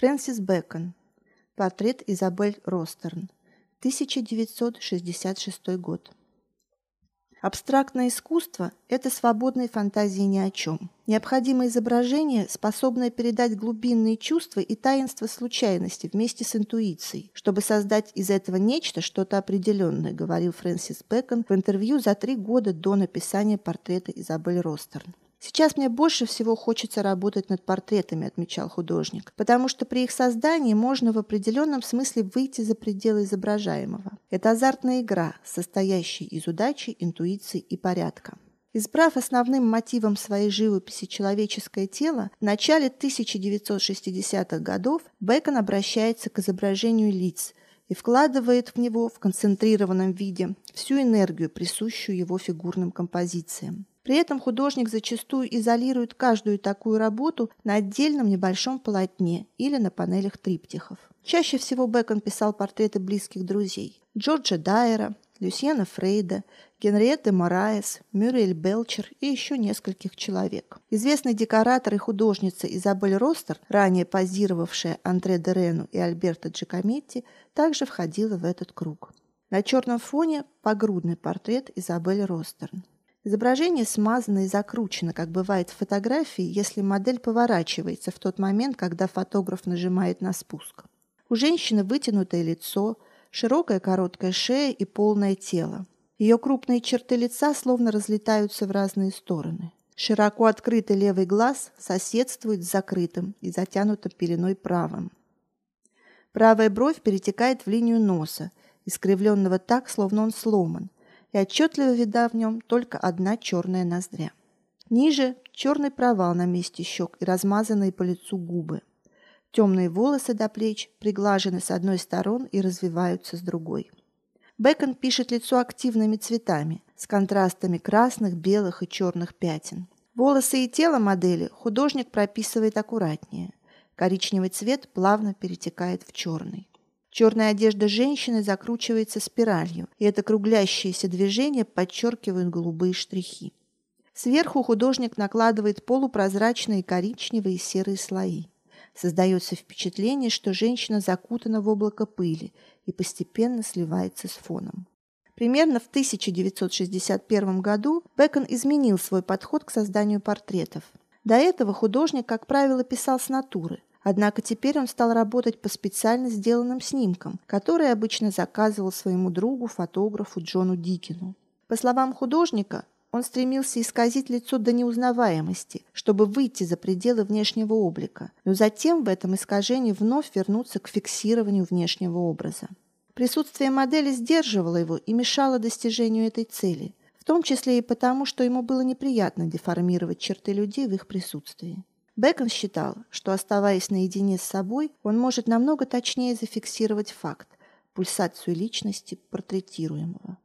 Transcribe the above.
Фрэнсис Бэкон. Портрет Изабель Ростерн. 1966 год. Абстрактное искусство – это свободные фантазии ни о чем. Необходимое изображение, способное передать глубинные чувства и таинство случайности вместе с интуицией, чтобы создать из этого нечто, что-то определенное, говорил Фрэнсис Бэкон в интервью за три года до написания портрета Изабель Ростерн. Сейчас мне больше всего хочется работать над портретами, отмечал художник, потому что при их создании можно в определенном смысле выйти за пределы изображаемого. Это азартная игра, состоящая из удачи, интуиции и порядка. Избрав основным мотивом своей живописи человеческое тело, в начале 1960-х годов Бэкон обращается к изображению лиц и вкладывает в него в концентрированном виде всю энергию, присущую его фигурным композициям. При этом художник зачастую изолирует каждую такую работу на отдельном небольшом полотне или на панелях триптихов. Чаще всего Бэкон писал портреты близких друзей – Джорджа Дайера, Люсьена Фрейда, Генриетты Мораес, Мюрриэль Белчер и еще нескольких человек. Известный декоратор и художница Изабель Ростер, ранее позировавшая Андре Дерену и Альберто Джакометти, также входила в этот круг. На черном фоне погрудный портрет Изабель Ростерн. Изображение смазано и закручено, как бывает в фотографии, если модель поворачивается в тот момент, когда фотограф нажимает на спуск. У женщины вытянутое лицо, широкая короткая шея и полное тело. Ее крупные черты лица словно разлетаются в разные стороны. Широко открытый левый глаз соседствует с закрытым и затянутым пеленой правым. Правая бровь перетекает в линию носа, искривленного так, словно он сломан – и отчетливо вида в нем только одна черная ноздря. Ниже черный провал на месте щек и размазанные по лицу губы. Темные волосы до плеч приглажены с одной стороны и развиваются с другой. Бэкон пишет лицо активными цветами, с контрастами красных, белых и черных пятен. Волосы и тело модели художник прописывает аккуратнее. Коричневый цвет плавно перетекает в черный. Черная одежда женщины закручивается спиралью, и это круглящееся движение подчеркивает голубые штрихи. Сверху художник накладывает полупрозрачные коричневые и серые слои. Создается впечатление, что женщина закутана в облако пыли и постепенно сливается с фоном. Примерно в 1961 году Бекон изменил свой подход к созданию портретов. До этого художник, как правило, писал с натуры, Однако теперь он стал работать по специально сделанным снимкам, которые обычно заказывал своему другу, фотографу Джону Дикину. По словам художника, он стремился исказить лицо до неузнаваемости, чтобы выйти за пределы внешнего облика, но затем в этом искажении вновь вернуться к фиксированию внешнего образа. Присутствие модели сдерживало его и мешало достижению этой цели, в том числе и потому, что ему было неприятно деформировать черты людей в их присутствии. Бэкон считал, что, оставаясь наедине с собой, он может намного точнее зафиксировать факт, пульсацию личности портретируемого.